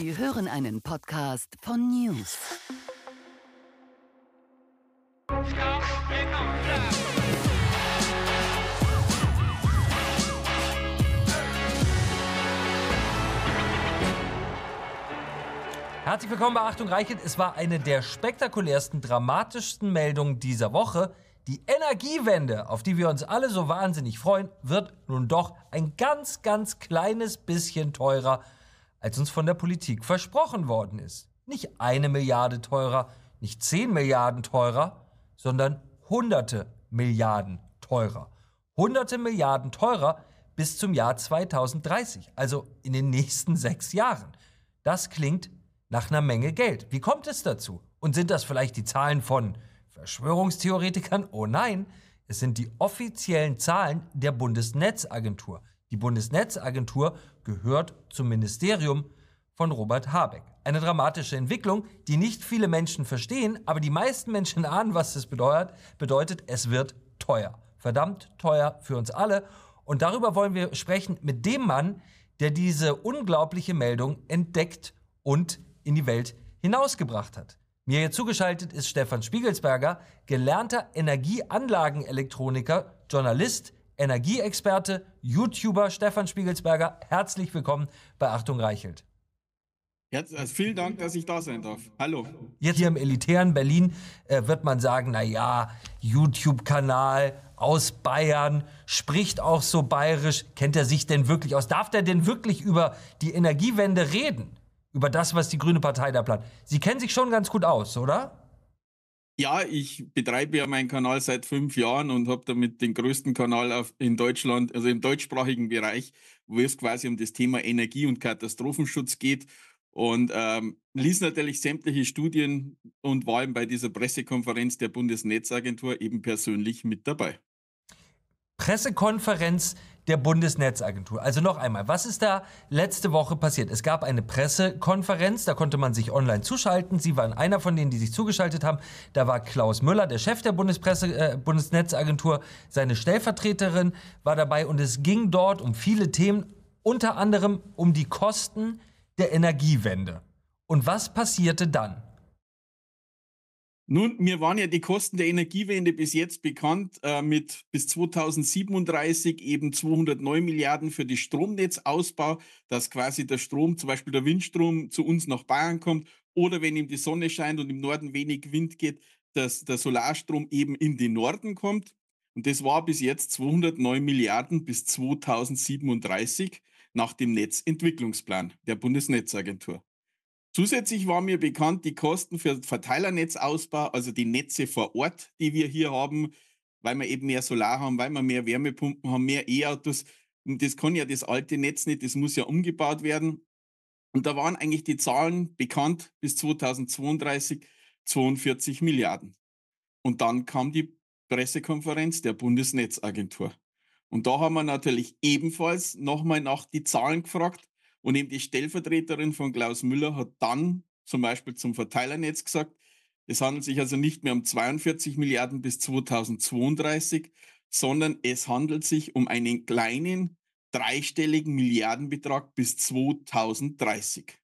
Sie hören einen Podcast von News. Herzlich willkommen bei Achtung Reichelt. Es war eine der spektakulärsten, dramatischsten Meldungen dieser Woche. Die Energiewende, auf die wir uns alle so wahnsinnig freuen, wird nun doch ein ganz, ganz kleines bisschen teurer, als uns von der Politik versprochen worden ist. Nicht eine Milliarde teurer, nicht zehn Milliarden teurer, sondern hunderte Milliarden teurer. Hunderte Milliarden teurer bis zum Jahr 2030, also in den nächsten sechs Jahren. Das klingt nach einer Menge Geld. Wie kommt es dazu? Und sind das vielleicht die Zahlen von Verschwörungstheoretikern? Oh nein, es sind die offiziellen Zahlen der Bundesnetzagentur. Die Bundesnetzagentur gehört zum Ministerium von Robert Habeck. Eine dramatische Entwicklung, die nicht viele Menschen verstehen, aber die meisten Menschen ahnen, was das bedeutet. Bedeutet, es wird teuer. Verdammt teuer für uns alle. Und darüber wollen wir sprechen mit dem Mann, der diese unglaubliche Meldung entdeckt und in die Welt hinausgebracht hat. Mir hier zugeschaltet ist Stefan Spiegelsberger, gelernter Energieanlagenelektroniker, Journalist, Energieexperte, YouTuber Stefan Spiegelsberger. Herzlich willkommen bei Achtung Reichelt. Jetzt, also vielen Dank, dass ich da sein darf. Hallo. Jetzt hier im elitären Berlin äh, wird man sagen, na ja, YouTube-Kanal aus Bayern, spricht auch so bayerisch. Kennt er sich denn wirklich aus? Darf der denn wirklich über die Energiewende reden? über das, was die Grüne Partei da plant. Sie kennen sich schon ganz gut aus, oder? Ja, ich betreibe ja meinen Kanal seit fünf Jahren und habe damit den größten Kanal auf, in Deutschland, also im deutschsprachigen Bereich, wo es quasi um das Thema Energie- und Katastrophenschutz geht. Und ähm, liest natürlich sämtliche Studien und war eben bei dieser Pressekonferenz der Bundesnetzagentur eben persönlich mit dabei. Pressekonferenz der Bundesnetzagentur. Also noch einmal, was ist da letzte Woche passiert? Es gab eine Pressekonferenz, da konnte man sich online zuschalten. Sie waren einer von denen, die sich zugeschaltet haben. Da war Klaus Müller, der Chef der Bundespresse, äh, Bundesnetzagentur. Seine Stellvertreterin war dabei und es ging dort um viele Themen, unter anderem um die Kosten der Energiewende. Und was passierte dann? Nun, mir waren ja die Kosten der Energiewende bis jetzt bekannt äh, mit bis 2037 eben 209 Milliarden für die Stromnetzausbau, dass quasi der Strom, zum Beispiel der Windstrom, zu uns nach Bayern kommt oder wenn ihm die Sonne scheint und im Norden wenig Wind geht, dass der Solarstrom eben in den Norden kommt. Und das war bis jetzt 209 Milliarden bis 2037 nach dem Netzentwicklungsplan der Bundesnetzagentur. Zusätzlich war mir bekannt, die Kosten für Verteilernetzausbau, also die Netze vor Ort, die wir hier haben, weil wir eben mehr Solar haben, weil wir mehr Wärmepumpen haben, mehr E-Autos. Und das kann ja das alte Netz nicht, das muss ja umgebaut werden. Und da waren eigentlich die Zahlen bekannt bis 2032 42 Milliarden. Und dann kam die Pressekonferenz der Bundesnetzagentur. Und da haben wir natürlich ebenfalls nochmal nach die Zahlen gefragt. Und eben die Stellvertreterin von Klaus Müller hat dann zum Beispiel zum Verteilernetz gesagt, es handelt sich also nicht mehr um 42 Milliarden bis 2032, sondern es handelt sich um einen kleinen dreistelligen Milliardenbetrag bis 2030.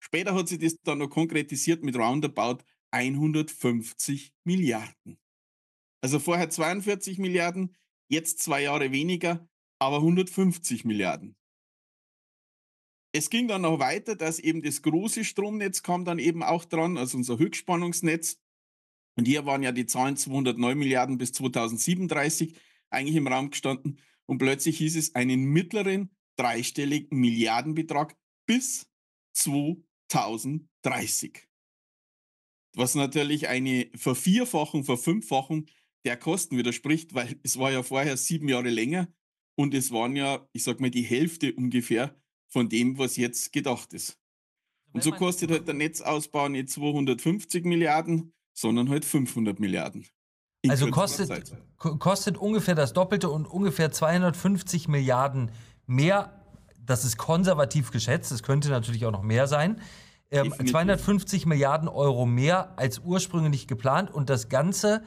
Später hat sie das dann noch konkretisiert mit roundabout 150 Milliarden. Also vorher 42 Milliarden, jetzt zwei Jahre weniger, aber 150 Milliarden. Es ging dann noch weiter, dass eben das große Stromnetz kam dann eben auch dran, also unser Höchstspannungsnetz. Und hier waren ja die Zahlen 209 Milliarden bis 2037 eigentlich im Raum gestanden. Und plötzlich hieß es einen mittleren dreistelligen Milliardenbetrag bis 2030. Was natürlich eine Vervierfachung, Verfünffachung der Kosten widerspricht, weil es war ja vorher sieben Jahre länger und es waren ja, ich sag mal, die Hälfte ungefähr von dem, was jetzt gedacht ist. Und so kostet halt der Netzausbau nicht 250 Milliarden, sondern halt 500 Milliarden. Also kostet, kostet ungefähr das Doppelte und ungefähr 250 Milliarden mehr. Das ist konservativ geschätzt, es könnte natürlich auch noch mehr sein. Ähm, 250 Milliarden Euro mehr als ursprünglich geplant und das Ganze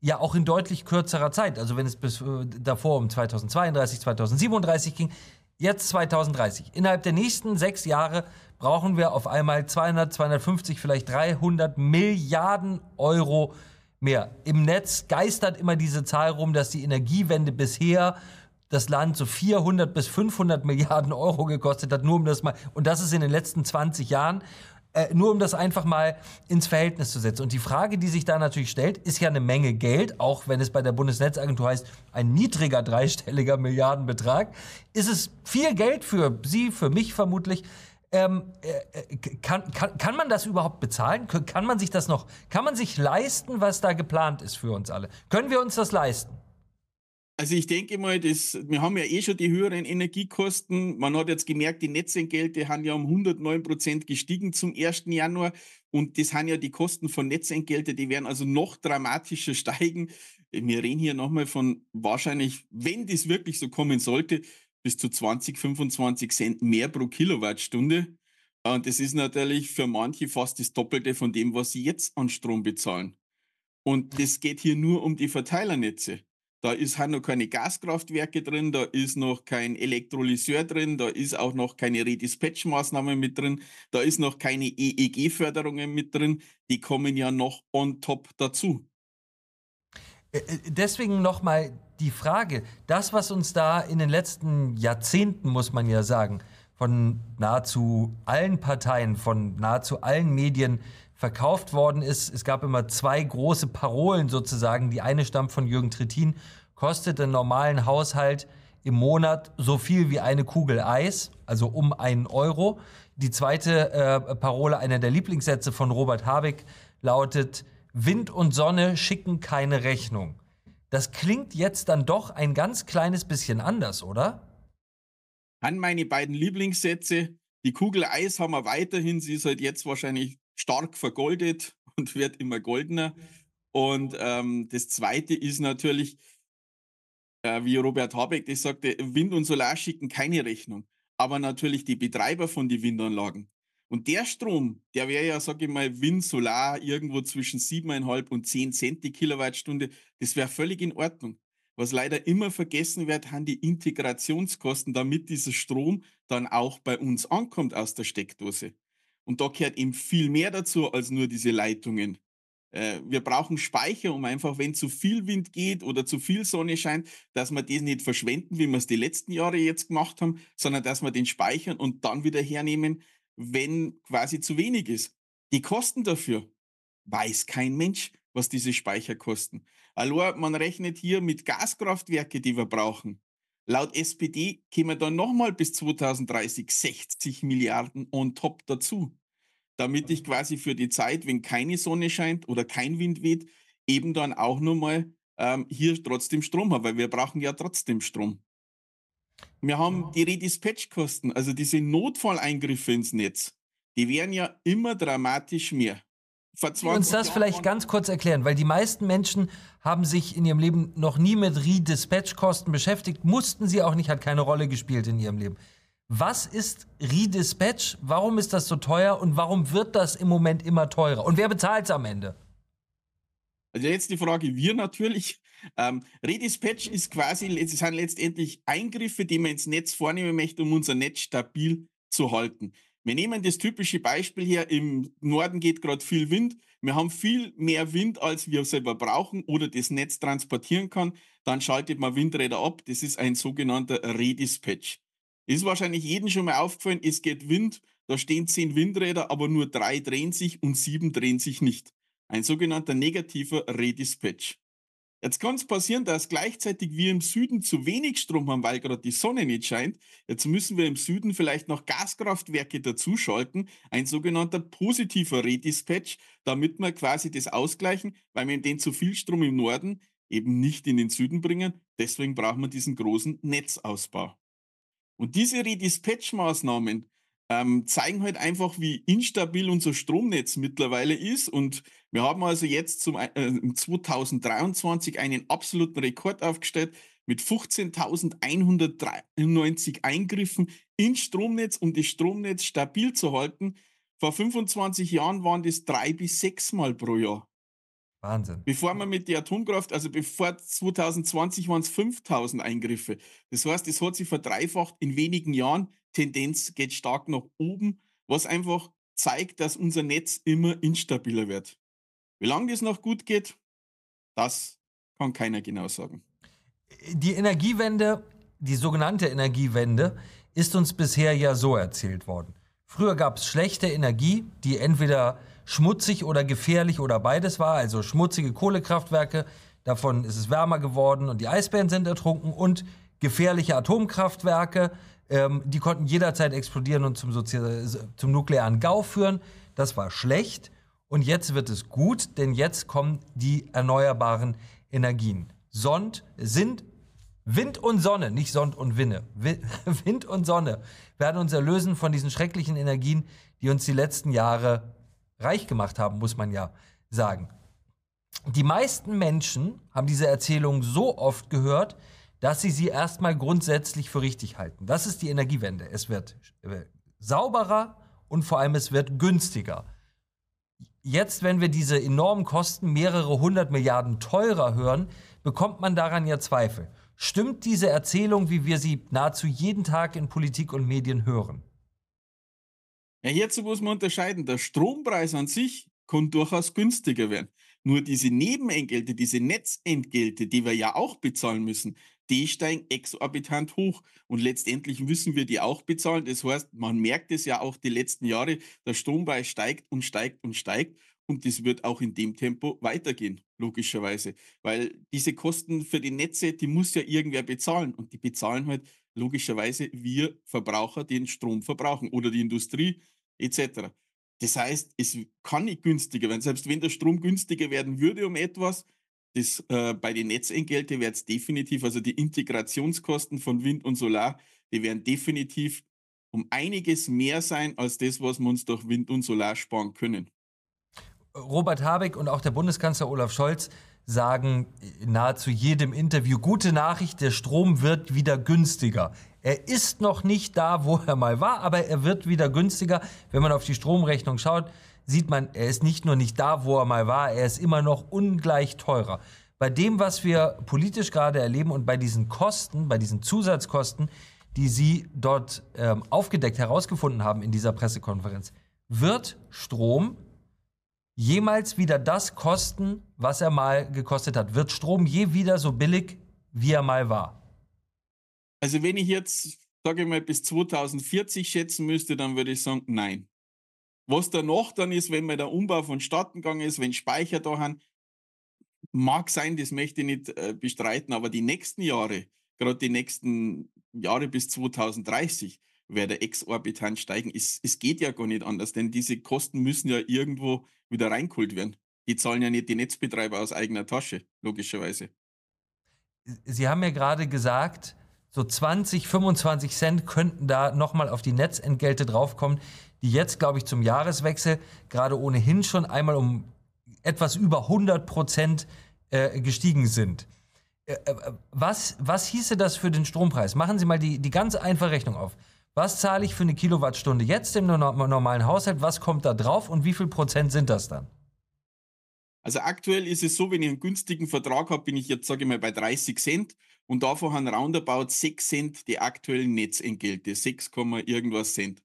ja auch in deutlich kürzerer Zeit. Also wenn es bis äh, davor um 2032, 2037 ging, Jetzt 2030. Innerhalb der nächsten sechs Jahre brauchen wir auf einmal 200, 250, vielleicht 300 Milliarden Euro mehr. Im Netz geistert immer diese Zahl rum, dass die Energiewende bisher das Land so 400 bis 500 Milliarden Euro gekostet hat, nur um das mal, und das ist in den letzten 20 Jahren, äh, nur um das einfach mal ins Verhältnis zu setzen. Und die Frage, die sich da natürlich stellt, ist ja eine Menge Geld, auch wenn es bei der Bundesnetzagentur heißt, ein niedriger dreistelliger Milliardenbetrag. Ist es viel Geld für Sie, für mich vermutlich? Ähm, äh, äh kann, kann, kann man das überhaupt bezahlen? Kann man sich das noch, kann man sich leisten, was da geplant ist für uns alle? Können wir uns das leisten? Also ich denke mal, das, wir haben ja eh schon die höheren Energiekosten. Man hat jetzt gemerkt, die Netzentgelte haben ja um 109 Prozent gestiegen zum 1. Januar. Und das haben ja die Kosten von Netzentgelte, die werden also noch dramatischer steigen. Wir reden hier nochmal von wahrscheinlich, wenn das wirklich so kommen sollte, bis zu 20, 25 Cent mehr pro Kilowattstunde. Und das ist natürlich für manche fast das Doppelte von dem, was sie jetzt an Strom bezahlen. Und das geht hier nur um die Verteilernetze. Da ist halt noch keine Gaskraftwerke drin, da ist noch kein Elektrolyseur drin, da ist auch noch keine Redispatch-Maßnahme mit drin, da ist noch keine EEG-Förderungen mit drin, die kommen ja noch on top dazu. Äh, äh, deswegen nochmal die Frage, das, was uns da in den letzten Jahrzehnten, muss man ja sagen, von nahezu allen Parteien, von nahezu allen Medien verkauft worden ist. Es gab immer zwei große Parolen sozusagen. Die eine stammt von Jürgen Trittin, kostet einen normalen Haushalt im Monat so viel wie eine Kugel Eis, also um einen Euro. Die zweite äh, Parole, einer der Lieblingssätze von Robert Habeck, lautet, Wind und Sonne schicken keine Rechnung. Das klingt jetzt dann doch ein ganz kleines bisschen anders, oder? An meine beiden Lieblingssätze. Die Kugel Eis haben wir weiterhin. Sie ist halt jetzt wahrscheinlich stark vergoldet und wird immer goldener. Und ähm, das Zweite ist natürlich, äh, wie Robert Habeck das sagte, Wind und Solar schicken keine Rechnung, aber natürlich die Betreiber von den Windanlagen. Und der Strom, der wäre ja, sage ich mal, Wind, Solar irgendwo zwischen 7,5 und 10 Cent die Kilowattstunde. Das wäre völlig in Ordnung. Was leider immer vergessen wird, haben die Integrationskosten, damit dieser Strom dann auch bei uns ankommt aus der Steckdose. Und da gehört eben viel mehr dazu als nur diese Leitungen. Äh, wir brauchen Speicher, um einfach, wenn zu viel Wind geht oder zu viel Sonne scheint, dass wir das nicht verschwenden, wie wir es die letzten Jahre jetzt gemacht haben, sondern dass wir den speichern und dann wieder hernehmen, wenn quasi zu wenig ist. Die Kosten dafür weiß kein Mensch, was diese Speicher kosten. Also man rechnet hier mit Gaskraftwerke, die wir brauchen. Laut SPD kämen dann nochmal bis 2030 60 Milliarden on top dazu, damit ich quasi für die Zeit, wenn keine Sonne scheint oder kein Wind weht, eben dann auch nochmal ähm, hier trotzdem Strom habe, weil wir brauchen ja trotzdem Strom. Wir haben die Redispatch-Kosten, also diese Notfalleingriffe ins Netz, die werden ja immer dramatisch mehr uns das vielleicht ganz kurz erklären, weil die meisten Menschen haben sich in ihrem Leben noch nie mit Redispatch-Kosten beschäftigt, mussten sie auch nicht, hat keine Rolle gespielt in ihrem Leben. Was ist Redispatch? Warum ist das so teuer und warum wird das im Moment immer teurer? Und wer bezahlt es am Ende? Also jetzt die Frage, wir natürlich. Ähm, Redispatch ist quasi, es sind letztendlich Eingriffe, die man ins Netz vornehmen möchte, um unser Netz stabil zu halten. Wir nehmen das typische Beispiel hier, im Norden geht gerade viel Wind. Wir haben viel mehr Wind, als wir selber brauchen oder das Netz transportieren kann. Dann schaltet man Windräder ab. Das ist ein sogenannter Redispatch. Ist wahrscheinlich jedem schon mal aufgefallen, es geht Wind, da stehen zehn Windräder, aber nur drei drehen sich und sieben drehen sich nicht. Ein sogenannter negativer Redispatch. Jetzt kann es passieren, dass gleichzeitig wir im Süden zu wenig Strom haben, weil gerade die Sonne nicht scheint. Jetzt müssen wir im Süden vielleicht noch Gaskraftwerke dazuschalten, ein sogenannter positiver Redispatch, damit wir quasi das ausgleichen, weil wir den zu viel Strom im Norden eben nicht in den Süden bringen. Deswegen brauchen wir diesen großen Netzausbau. Und diese Redispatch-Maßnahmen ähm, zeigen halt einfach, wie instabil unser Stromnetz mittlerweile ist. Und wir haben also jetzt zum, äh, 2023 einen absoluten Rekord aufgestellt mit 15.193 Eingriffen ins Stromnetz, um das Stromnetz stabil zu halten. Vor 25 Jahren waren das drei bis sechs Mal pro Jahr. Wahnsinn. Bevor man mit der Atomkraft, also bevor 2020 waren es 5000 Eingriffe. Das heißt, es hat sich verdreifacht in wenigen Jahren. Tendenz geht stark nach oben, was einfach zeigt, dass unser Netz immer instabiler wird. Wie lange das noch gut geht, das kann keiner genau sagen. Die Energiewende, die sogenannte Energiewende, ist uns bisher ja so erzählt worden. Früher gab es schlechte Energie, die entweder schmutzig oder gefährlich oder beides war, also schmutzige Kohlekraftwerke, davon ist es wärmer geworden und die Eisbären sind ertrunken und gefährliche Atomkraftwerke, ähm, die konnten jederzeit explodieren und zum, zum nuklearen Gau führen. Das war schlecht und jetzt wird es gut, denn jetzt kommen die erneuerbaren Energien. Sond sind Wind und Sonne, nicht Sond und Winne. Wind und Sonne werden uns erlösen von diesen schrecklichen Energien, die uns die letzten Jahre reich gemacht haben, muss man ja sagen. Die meisten Menschen haben diese Erzählung so oft gehört, dass sie sie erstmal grundsätzlich für richtig halten. Das ist die Energiewende. Es wird äh, sauberer und vor allem es wird günstiger. Jetzt, wenn wir diese enormen Kosten mehrere hundert Milliarden teurer hören, bekommt man daran ja Zweifel. Stimmt diese Erzählung, wie wir sie nahezu jeden Tag in Politik und Medien hören? Ja, hierzu muss man unterscheiden. Der Strompreis an sich kann durchaus günstiger werden. Nur diese Nebenentgelte, diese Netzentgelte, die wir ja auch bezahlen müssen, die steigen exorbitant hoch. Und letztendlich müssen wir die auch bezahlen. Das heißt, man merkt es ja auch die letzten Jahre, der Strompreis steigt und steigt und steigt. Und das wird auch in dem Tempo weitergehen, logischerweise. Weil diese Kosten für die Netze, die muss ja irgendwer bezahlen. Und die bezahlen halt logischerweise wir Verbraucher, die den Strom verbrauchen oder die Industrie etc. Das heißt, es kann nicht günstiger werden. Selbst wenn der Strom günstiger werden würde um etwas, das, äh, bei den Netzentgelte wird es definitiv, also die Integrationskosten von Wind und Solar, die werden definitiv um einiges mehr sein als das, was wir uns durch Wind und Solar sparen können. Robert Habeck und auch der Bundeskanzler Olaf Scholz sagen nahezu jedem Interview, gute Nachricht, der Strom wird wieder günstiger. Er ist noch nicht da, wo er mal war, aber er wird wieder günstiger. Wenn man auf die Stromrechnung schaut, sieht man, er ist nicht nur nicht da, wo er mal war, er ist immer noch ungleich teurer. Bei dem, was wir politisch gerade erleben und bei diesen Kosten, bei diesen Zusatzkosten, die Sie dort ähm, aufgedeckt, herausgefunden haben in dieser Pressekonferenz, wird Strom jemals wieder das kosten, was er mal gekostet hat? Wird Strom je wieder so billig, wie er mal war? Also wenn ich jetzt, sage ich mal, bis 2040 schätzen müsste, dann würde ich sagen, nein. Was danach dann ist, wenn mal der Umbau vonstatten gegangen ist, wenn Speicher da haben, mag sein, das möchte ich nicht äh, bestreiten, aber die nächsten Jahre, gerade die nächsten Jahre bis 2030, werde exorbitant steigen. Es, es geht ja gar nicht anders, denn diese Kosten müssen ja irgendwo wieder reingeholt werden. Die zahlen ja nicht die Netzbetreiber aus eigener Tasche, logischerweise. Sie haben ja gerade gesagt, so 20, 25 Cent könnten da nochmal auf die Netzentgelte draufkommen, die jetzt, glaube ich, zum Jahreswechsel gerade ohnehin schon einmal um etwas über 100 Prozent äh, gestiegen sind. Äh, äh, was, was hieße das für den Strompreis? Machen Sie mal die, die ganz einfache Rechnung auf. Was zahle ich für eine Kilowattstunde jetzt im normalen Haushalt? Was kommt da drauf und wie viel Prozent sind das dann? Also aktuell ist es so, wenn ich einen günstigen Vertrag habe, bin ich jetzt, sage ich mal, bei 30 Cent und davon haben roundabout 6 Cent die aktuellen Netzentgelte, 6, irgendwas Cent.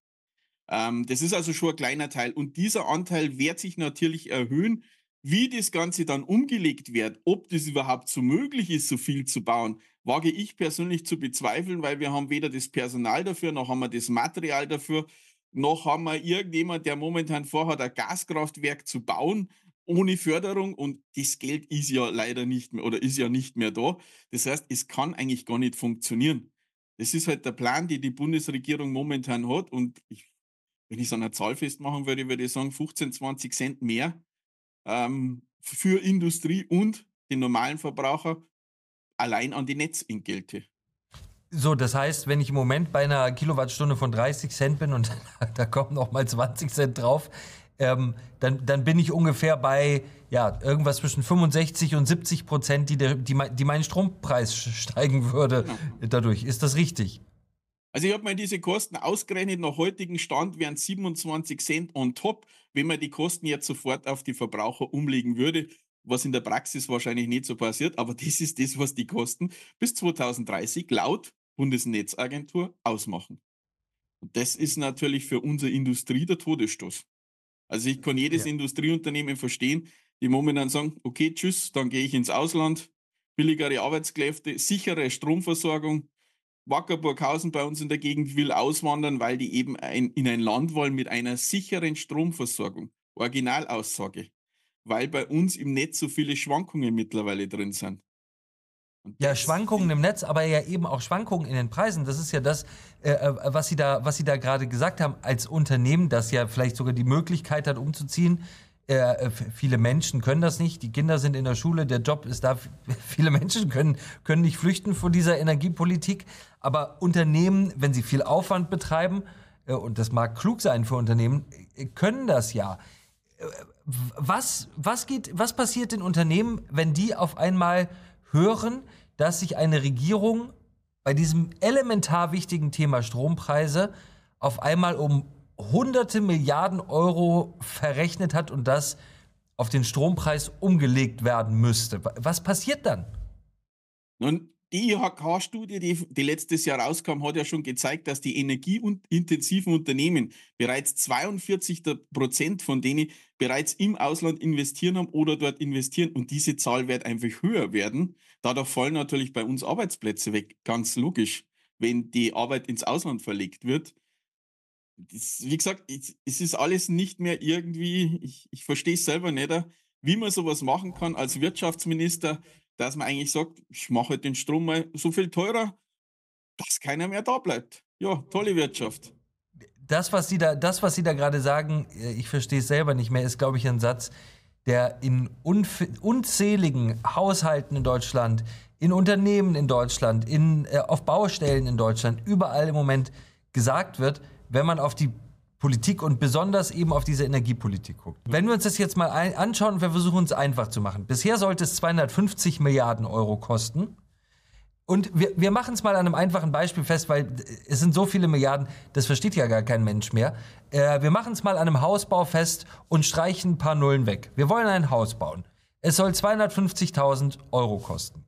Ähm, das ist also schon ein kleiner Teil und dieser Anteil wird sich natürlich erhöhen. Wie das Ganze dann umgelegt wird, ob das überhaupt so möglich ist, so viel zu bauen, wage ich persönlich zu bezweifeln, weil wir haben weder das Personal dafür, noch haben wir das Material dafür, noch haben wir irgendjemand, der momentan vorhat, ein Gaskraftwerk zu bauen ohne Förderung und das Geld ist ja leider nicht mehr oder ist ja nicht mehr da. Das heißt, es kann eigentlich gar nicht funktionieren. Das ist halt der Plan, den die Bundesregierung momentan hat und ich, wenn ich es an einer Zahl festmachen würde, würde ich sagen 15, 20 Cent mehr ähm, für Industrie und den normalen Verbraucher allein an die Netzentgelte. So, das heißt, wenn ich im Moment bei einer Kilowattstunde von 30 Cent bin und da kommen noch mal 20 Cent drauf, ähm, dann, dann bin ich ungefähr bei ja, irgendwas zwischen 65 und 70 Prozent, die, der, die, die meinen Strompreis steigen würde genau. dadurch. Ist das richtig? Also ich habe mir diese Kosten ausgerechnet, nach heutigem Stand wären 27 Cent on top, wenn man die Kosten jetzt sofort auf die Verbraucher umlegen würde. was in der Praxis wahrscheinlich nicht so passiert, aber das ist das, was die Kosten bis 2030 laut Bundesnetzagentur ausmachen. Und das ist natürlich für unsere Industrie der Todesstoß. Also ich kann jedes ja. Industrieunternehmen verstehen, die momentan sagen, okay, tschüss, dann gehe ich ins Ausland, billigere Arbeitskräfte, sichere Stromversorgung. Wackerburghausen bei uns in der Gegend will auswandern, weil die eben ein, in ein Land wollen mit einer sicheren Stromversorgung. Originalaussage. Weil bei uns im Netz so viele Schwankungen mittlerweile drin sind. Ja, Schwankungen im Netz, aber ja eben auch Schwankungen in den Preisen. Das ist ja das, äh, äh was Sie da, was Sie da gerade gesagt haben, als Unternehmen, das ja vielleicht sogar die Möglichkeit hat, umzuziehen. Äh, äh viele Menschen können das nicht. Die Kinder sind in der Schule, der Job ist da. Viele Menschen können, können nicht flüchten vor dieser Energiepolitik. Aber Unternehmen, wenn sie viel Aufwand betreiben, äh, und das mag klug sein für Unternehmen, äh, können das ja. Was, was, geht, was passiert in Unternehmen, wenn die auf einmal hören, dass sich eine Regierung bei diesem elementar wichtigen Thema Strompreise auf einmal um hunderte Milliarden Euro verrechnet hat und das auf den Strompreis umgelegt werden müsste. Was passiert dann? Nun, die IHK-Studie, die, die letztes Jahr rauskam, hat ja schon gezeigt, dass die energieintensiven Unternehmen bereits 42 Prozent von denen bereits im Ausland investieren haben oder dort investieren. Und diese Zahl wird einfach höher werden. Dadurch fallen natürlich bei uns Arbeitsplätze weg. Ganz logisch, wenn die Arbeit ins Ausland verlegt wird. Das, wie gesagt, es ist alles nicht mehr irgendwie, ich, ich verstehe es selber nicht, wie man sowas machen kann als Wirtschaftsminister dass man eigentlich sagt, ich mache halt den Strom mal so viel teurer, dass keiner mehr da bleibt. Ja, tolle Wirtschaft. Das, was Sie da, das, was Sie da gerade sagen, äh, ich verstehe es selber nicht mehr, ist, glaube ich, ein Satz, der in unzähligen Haushalten in Deutschland, in Unternehmen in Deutschland, in, äh, auf Baustellen in Deutschland, überall im Moment gesagt wird, wenn man auf die Politik und besonders eben auf diese Energiepolitik guckt. Wenn wir uns das jetzt mal anschauen wir versuchen es einfach zu machen. Bisher sollte es 250 Milliarden Euro kosten. Und wir, wir machen es mal an einem einfachen Beispiel fest, weil es sind so viele Milliarden, das versteht ja gar kein Mensch mehr. Äh, wir machen es mal an einem Hausbau fest und streichen ein paar Nullen weg. Wir wollen ein Haus bauen. Es soll 250.000 Euro kosten.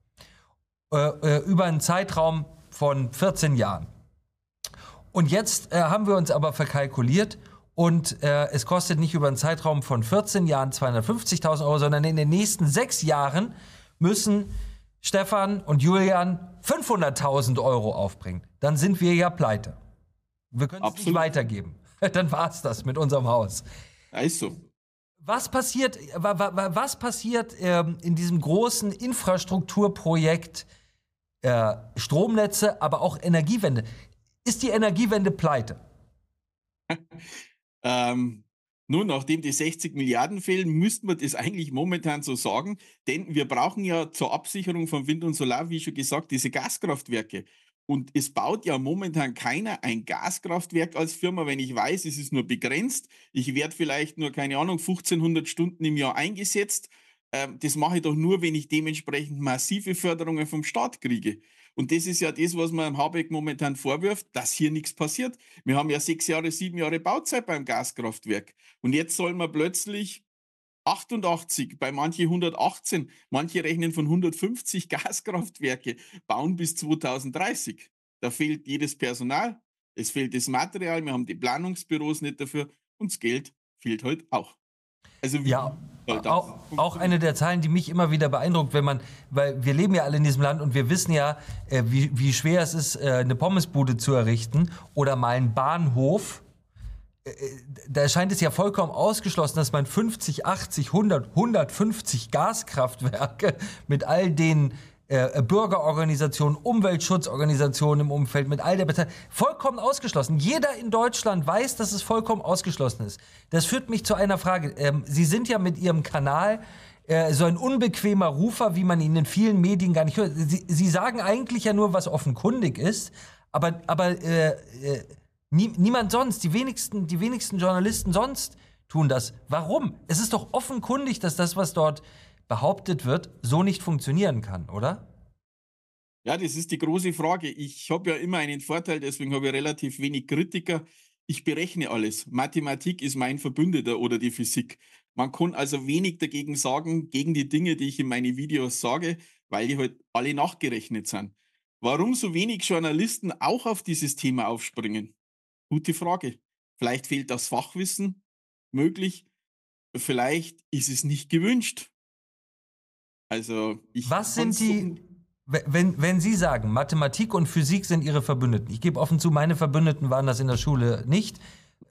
Äh, äh, über einen Zeitraum von 14 Jahren. Und jetzt äh, haben wir uns aber verkalkuliert und äh, es kostet nicht über einen Zeitraum von 14 Jahren 250.000 Euro, sondern in den nächsten sechs Jahren müssen Stefan und Julian 500.000 Euro aufbringen. Dann sind wir ja pleite. Wir können es nicht weitergeben. Dann war es das mit unserem Haus. Ja, ist so. Was passiert, was passiert ähm, in diesem großen Infrastrukturprojekt äh, Stromnetze, aber auch Energiewende? Ist die Energiewende pleite? ähm, nun, nachdem die 60 Milliarden fehlen, müssten wir das eigentlich momentan so sagen, denn wir brauchen ja zur Absicherung von Wind und Solar, wie schon gesagt, diese Gaskraftwerke. Und es baut ja momentan keiner ein Gaskraftwerk als Firma, wenn ich weiß, es ist nur begrenzt. Ich werde vielleicht nur, keine Ahnung, 1500 Stunden im Jahr eingesetzt. Ähm, das mache ich doch nur, wenn ich dementsprechend massive Förderungen vom Staat kriege. Und das ist ja das, was man Habeck momentan vorwirft, dass hier nichts passiert. Wir haben ja sechs Jahre, sieben Jahre Bauzeit beim Gaskraftwerk. Und jetzt soll man plötzlich 88, bei manche 118, manche rechnen von 150 Gaskraftwerke bauen bis 2030. Da fehlt jedes Personal, es fehlt das Material, wir haben die Planungsbüros nicht dafür und das Geld fehlt halt auch. Also ja, auch, auch, eine der Zahlen, die mich immer wieder beeindruckt, wenn man, weil wir leben ja alle in diesem Land und wir wissen ja, äh, wie, wie schwer es ist, äh, eine Pommesbude zu errichten oder mal einen Bahnhof. Äh, äh da scheint es ja vollkommen ausgeschlossen, dass man 50, 80, 100, 150 Gaskraftwerke mit all den äh, Bürgerorganisationen, Umweltschutzorganisationen im Umfeld, mit all der Beteiligung. Vollkommen ausgeschlossen. Jeder in Deutschland weiß, dass es vollkommen ausgeschlossen ist. Das führt mich zu einer Frage. Ähm, Sie sind ja mit Ihrem Kanal äh, so ein unbequemer Rufer, wie man ihn in vielen Medien gar nicht hört. Sie, Sie sagen eigentlich ja nur, was offenkundig ist, aber, aber äh, äh, nie, niemand sonst, die wenigsten, die wenigsten Journalisten sonst tun das. Warum? Es ist doch offenkundig, dass das, was dort behauptet wird, so nicht funktionieren kann, oder? Ja, das ist die große Frage. Ich habe ja immer einen Vorteil, deswegen habe ich relativ wenig Kritiker. Ich berechne alles. Mathematik ist mein Verbündeter oder die Physik. Man kann also wenig dagegen sagen, gegen die Dinge, die ich in meine Videos sage, weil die halt alle nachgerechnet sind. Warum so wenig Journalisten auch auf dieses Thema aufspringen? Gute Frage. Vielleicht fehlt das Fachwissen, möglich. Vielleicht ist es nicht gewünscht. Also, ich. Was sind die. Wenn, wenn Sie sagen, Mathematik und Physik sind Ihre Verbündeten, ich gebe offen zu, meine Verbündeten waren das in der Schule nicht.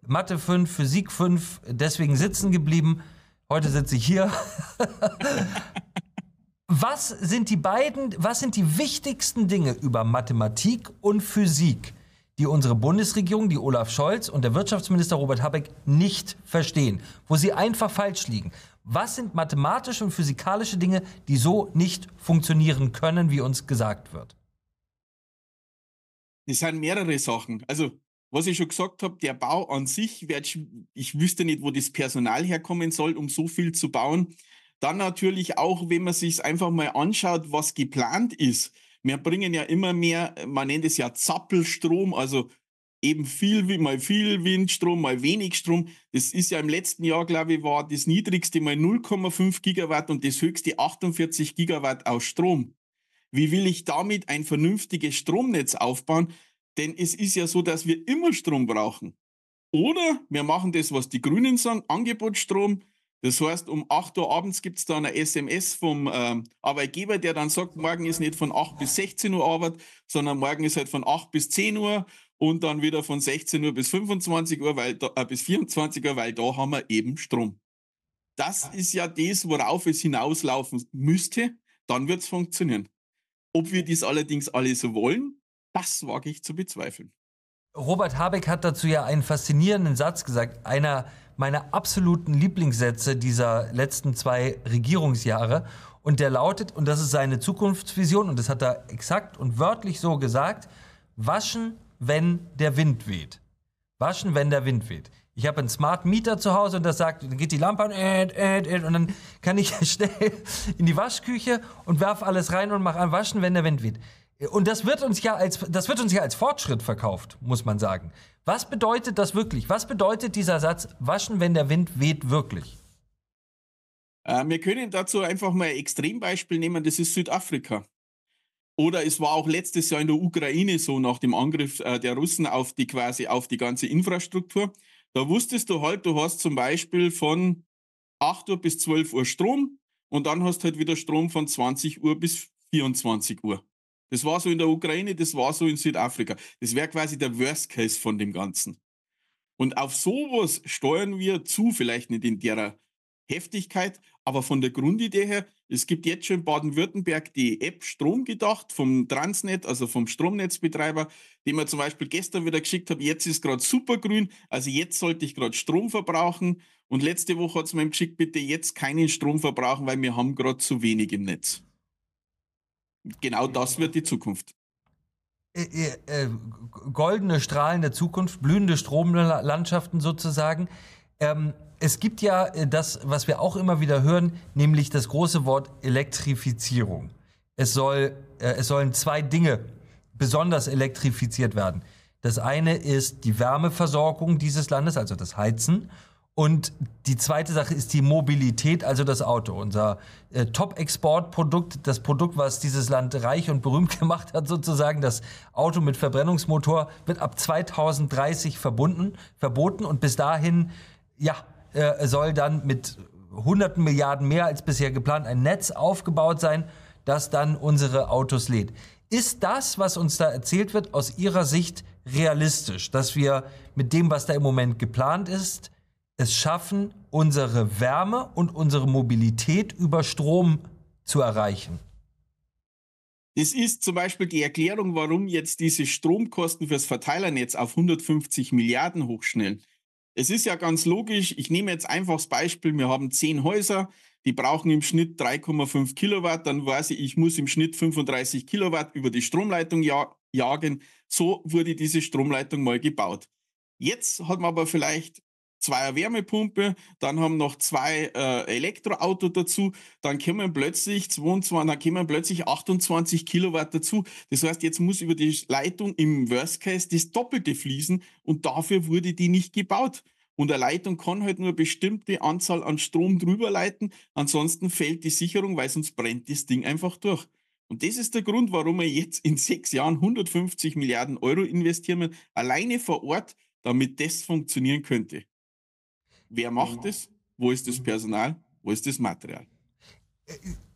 Mathe 5, Physik 5, deswegen sitzen geblieben. Heute sitze ich hier. was sind die beiden, was sind die wichtigsten Dinge über Mathematik und Physik, die unsere Bundesregierung, die Olaf Scholz und der Wirtschaftsminister Robert Habeck nicht verstehen, wo sie einfach falsch liegen? Was sind mathematische und physikalische Dinge, die so nicht funktionieren können, wie uns gesagt wird? Es sind mehrere Sachen. Also, was ich schon gesagt habe, der Bau an sich, ich wüsste nicht, wo das Personal herkommen soll, um so viel zu bauen. Dann natürlich auch, wenn man sich einfach mal anschaut, was geplant ist. Wir bringen ja immer mehr, man nennt es ja Zappelstrom, also eben viel, mal viel Windstrom, mal wenig Strom. Das ist ja im letzten Jahr, glaube ich, war das niedrigste mal 0,5 Gigawatt und das höchste 48 Gigawatt aus Strom. Wie will ich damit ein vernünftiges Stromnetz aufbauen? Denn es ist ja so, dass wir immer Strom brauchen. Oder wir machen das, was die Grünen sagen, Angebotsstrom. Das heißt, um 8 Uhr abends gibt es dann eine SMS vom äh, Arbeitgeber, der dann sagt, morgen ist nicht von 8 bis 16 Uhr Arbeit, sondern morgen ist halt von 8 bis 10 Uhr und dann wieder von 16 Uhr bis 25 Uhr, weil da, äh, bis 24 Uhr, weil da haben wir eben Strom. Das ist ja das, worauf es hinauslaufen müsste, dann wird es funktionieren. Ob wir dies allerdings alle so wollen, das wage ich zu bezweifeln. Robert Habeck hat dazu ja einen faszinierenden Satz gesagt, einer meiner absoluten Lieblingssätze dieser letzten zwei Regierungsjahre. Und der lautet, und das ist seine Zukunftsvision, und das hat er exakt und wörtlich so gesagt, waschen wenn der Wind weht. Waschen, wenn der Wind weht. Ich habe einen Smart Meter zu Hause und das sagt, dann geht die Lampe an äh, äh, äh, und dann kann ich schnell in die Waschküche und werfe alles rein und mache an Waschen, wenn der Wind weht. Und das wird uns ja als das wird uns ja als Fortschritt verkauft, muss man sagen. Was bedeutet das wirklich? Was bedeutet dieser Satz Waschen, wenn der Wind weht wirklich? Äh, wir können dazu einfach mal ein Extrembeispiel nehmen, das ist Südafrika. Oder es war auch letztes Jahr in der Ukraine so nach dem Angriff äh, der Russen auf die quasi auf die ganze Infrastruktur. Da wusstest du halt, du hast zum Beispiel von 8 Uhr bis 12 Uhr Strom und dann hast du halt wieder Strom von 20 Uhr bis 24 Uhr. Das war so in der Ukraine, das war so in Südafrika. Das wäre quasi der Worst Case von dem Ganzen. Und auf sowas steuern wir zu, vielleicht nicht in der Heftigkeit, aber von der Grundidee her, es gibt jetzt schon in Baden-Württemberg die App Strom gedacht vom Transnet, also vom Stromnetzbetreiber, den man zum Beispiel gestern wieder geschickt habe. Jetzt ist gerade supergrün, also jetzt sollte ich gerade Strom verbrauchen. Und letzte Woche hat es mir geschickt, bitte jetzt keinen Strom verbrauchen, weil wir haben gerade zu wenig im Netz. Genau das wird die Zukunft. Äh, äh, äh goldene Strahlen der Zukunft, blühende Stromlandschaften sozusagen. Ähm, es gibt ja äh, das, was wir auch immer wieder hören, nämlich das große Wort Elektrifizierung. Es, soll, äh, es sollen zwei Dinge besonders elektrifiziert werden. Das eine ist die Wärmeversorgung dieses Landes, also das Heizen. Und die zweite Sache ist die Mobilität, also das Auto. Unser äh, Top-Exportprodukt, das Produkt, was dieses Land reich und berühmt gemacht hat, sozusagen, das Auto mit Verbrennungsmotor, wird ab 2030 verbunden, verboten und bis dahin, ja, äh, soll dann mit hunderten Milliarden mehr als bisher geplant ein Netz aufgebaut sein, das dann unsere Autos lädt. Ist das, was uns da erzählt wird, aus Ihrer Sicht realistisch, dass wir mit dem, was da im Moment geplant ist, es schaffen, unsere Wärme und unsere Mobilität über Strom zu erreichen? Das ist zum Beispiel die Erklärung, warum jetzt diese Stromkosten fürs Verteilernetz auf 150 Milliarden hochschnellen. Es ist ja ganz logisch, ich nehme jetzt einfach das Beispiel, wir haben zehn Häuser, die brauchen im Schnitt 3,5 Kilowatt, dann weiß ich, ich muss im Schnitt 35 Kilowatt über die Stromleitung ja jagen. So wurde diese Stromleitung mal gebaut. Jetzt hat man aber vielleicht zwei Wärmepumpe, dann haben noch zwei äh, Elektroauto dazu, dann kommen plötzlich 22, dann kommen plötzlich 28 Kilowatt dazu. Das heißt, jetzt muss über die Leitung im Worst Case das Doppelte fließen und dafür wurde die nicht gebaut. und eine Leitung kann halt nur eine bestimmte Anzahl an Strom drüber leiten, ansonsten fällt die Sicherung, weil sonst brennt das Ding einfach durch. Und das ist der Grund, warum wir jetzt in sechs Jahren 150 Milliarden Euro investieren, alleine vor Ort, damit das funktionieren könnte. Wer macht das? Wo ist das Personal? Wo ist das Material?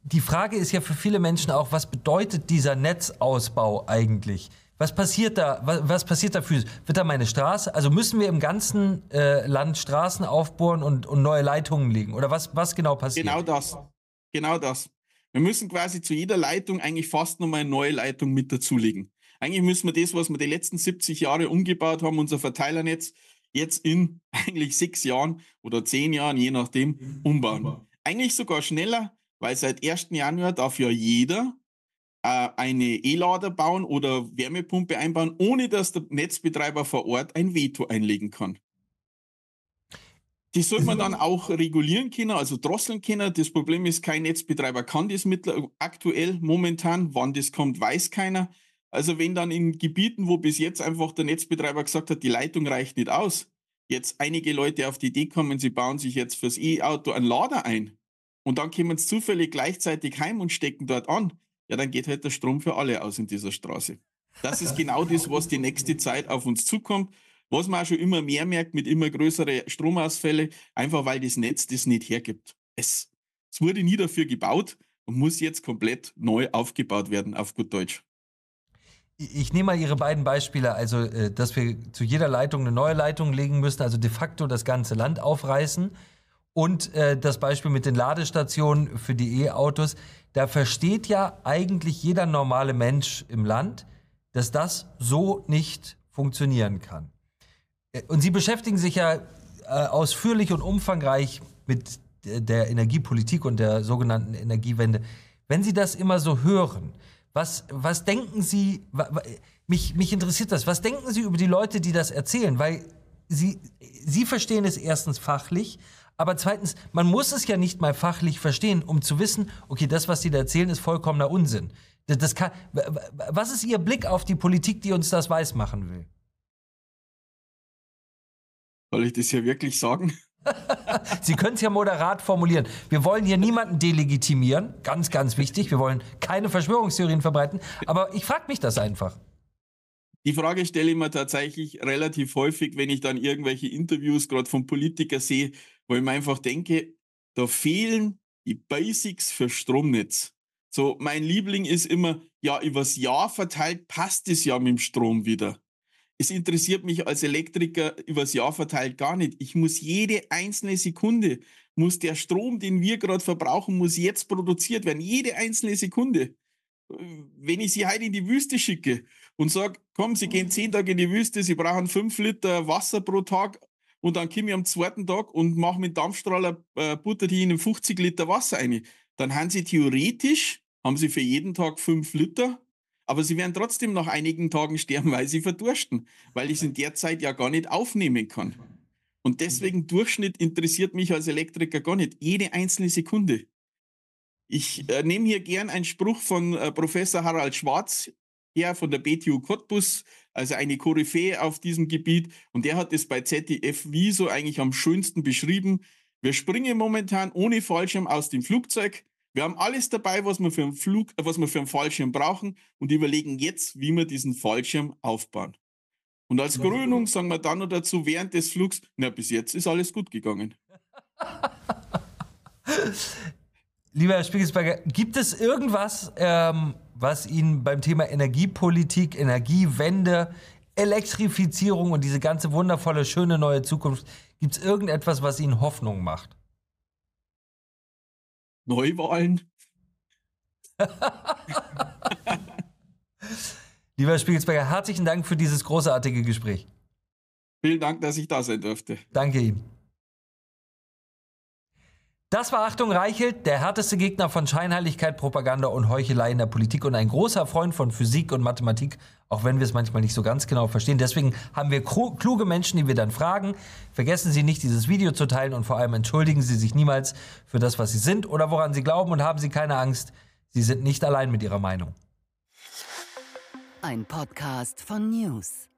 Die Frage ist ja für viele Menschen auch, was bedeutet dieser Netzausbau eigentlich? Was passiert da? Was, was passiert da für? Wird da meine Straße? Also müssen wir im ganzen äh, Land Straßen aufbohren und, und neue Leitungen legen? Oder was, was genau passiert? Genau das. Genau das. Wir müssen quasi zu jeder Leitung eigentlich fast nochmal eine neue Leitung mit dazulegen. Eigentlich müssen wir das, was wir die letzten 70 Jahre umgebaut haben, unser Verteilernetz, jetzt in eigentlich sechs Jahren oder zehn Jahren, je nachdem, umbauen. Eigentlich sogar schneller, weil seit 1. Januar darf ja jeder äh, eine E-Lader bauen oder Wärmepumpe einbauen, ohne dass der Netzbetreiber vor Ort ein Veto einlegen kann. Die soll man dann auch regulieren können, also drosseln können. Das Problem ist, kein Netzbetreiber kann das mittler aktuell momentan. Wann das kommt, weiß keiner. Also wenn dann in Gebieten, wo bis jetzt einfach der Netzbetreiber gesagt hat, die Leitung reicht nicht aus, jetzt einige Leute auf die Idee kommen, sie bauen sich jetzt fürs E-Auto einen Lader ein und dann kommen sie zufällig gleichzeitig heim und stecken dort an, ja, dann geht halt der Strom für alle aus in dieser Straße. Das ist genau das, was die nächste Zeit auf uns zukommt. Was man auch schon immer mehr merkt mit immer größeren Stromausfällen, einfach weil das Netz das nicht hergibt. Es, es wurde nie dafür gebaut und muss jetzt komplett neu aufgebaut werden, auf gut Deutsch. Ich nehme mal Ihre beiden Beispiele, also äh, dass wir zu jeder Leitung eine neue Leitung legen müssen, also de facto das ganze Land aufreißen. Und äh, das Beispiel mit den Ladestationen für die E-Autos. Da versteht ja eigentlich jeder normale Mensch im Land, dass das so nicht funktionieren kann. Äh, und Sie beschäftigen sich ja äh, ausführlich und umfangreich mit der Energiepolitik und der sogenannten Energiewende. Wenn Sie das immer so hören, was, was denken Sie, mich, mich interessiert das, was denken Sie über die Leute, die das erzählen? Weil Sie, Sie verstehen es erstens fachlich, aber zweitens, man muss es ja nicht mal fachlich verstehen, um zu wissen, okay, das, was Sie da erzählen, ist vollkommener Unsinn. Das, kann, was ist Ihr Blick auf die Politik, die uns das weismachen will? Soll ich das hier wirklich sagen? Sie können es ja moderat formulieren. Wir wollen hier niemanden delegitimieren, ganz, ganz wichtig. Wir wollen keine Verschwörungstheorien verbreiten. Aber ich frage mich das einfach. Die Frage stelle ich mir tatsächlich relativ häufig, wenn ich dann irgendwelche Interviews gerade von Politikern sehe, wo ich mir einfach denke, da fehlen die Basics für Stromnetz. So, mein Liebling ist immer, ja, übers Jahr verteilt passt es ja mit dem Strom wieder es interessiert mich als Elektriker übers Jahr verteilt gar nicht. Ich muss jede einzelne Sekunde, muss der Strom, den wir gerade verbrauchen, muss jetzt produziert werden. Jede einzelne Sekunde. Wenn ich Sie heute in die Wüste schicke und sage, komm, Sie gehen zehn Tage in die Wüste, Sie brauchen fünf Liter Wasser pro Tag und dann komme ich am zweiten Tag und mache mit Dampfstrahler, äh, butter die Ihnen 50 Liter Wasser ein, dann haben Sie theoretisch, haben Sie für jeden Tag fünf Liter aber sie werden trotzdem nach einigen Tagen sterben, weil sie verdursten, weil ich es in der Zeit ja gar nicht aufnehmen kann. Und deswegen Durchschnitt interessiert mich als Elektriker gar nicht. Jede einzelne Sekunde. Ich äh, nehme hier gern einen Spruch von äh, Professor Harald Schwarz her von der BTU Cottbus, also eine Koryphäe auf diesem Gebiet. Und der hat es bei ZDF wie so eigentlich am schönsten beschrieben. Wir springen momentan ohne Fallschirm aus dem Flugzeug, wir haben alles dabei, was wir für einen Flug, äh, was wir für einen Fallschirm brauchen und überlegen jetzt, wie wir diesen Fallschirm aufbauen. Und als Krönung sagen wir dann noch dazu während des Flugs, na, bis jetzt ist alles gut gegangen. Lieber Herr Spiegelsberger, gibt es irgendwas, ähm, was Ihnen beim Thema Energiepolitik, Energiewende, Elektrifizierung und diese ganze wundervolle, schöne neue Zukunft, gibt es irgendetwas, was Ihnen Hoffnung macht? Neuwahlen. Lieber Spiegelsberger, herzlichen Dank für dieses großartige Gespräch. Vielen Dank, dass ich da sein durfte. Danke Ihnen. Das war Achtung Reichelt, der härteste Gegner von Scheinheiligkeit, Propaganda und Heuchelei in der Politik und ein großer Freund von Physik und Mathematik, auch wenn wir es manchmal nicht so ganz genau verstehen. Deswegen haben wir kluge Menschen, die wir dann fragen. Vergessen Sie nicht, dieses Video zu teilen und vor allem entschuldigen Sie sich niemals für das, was Sie sind oder woran Sie glauben und haben Sie keine Angst. Sie sind nicht allein mit Ihrer Meinung. Ein Podcast von News.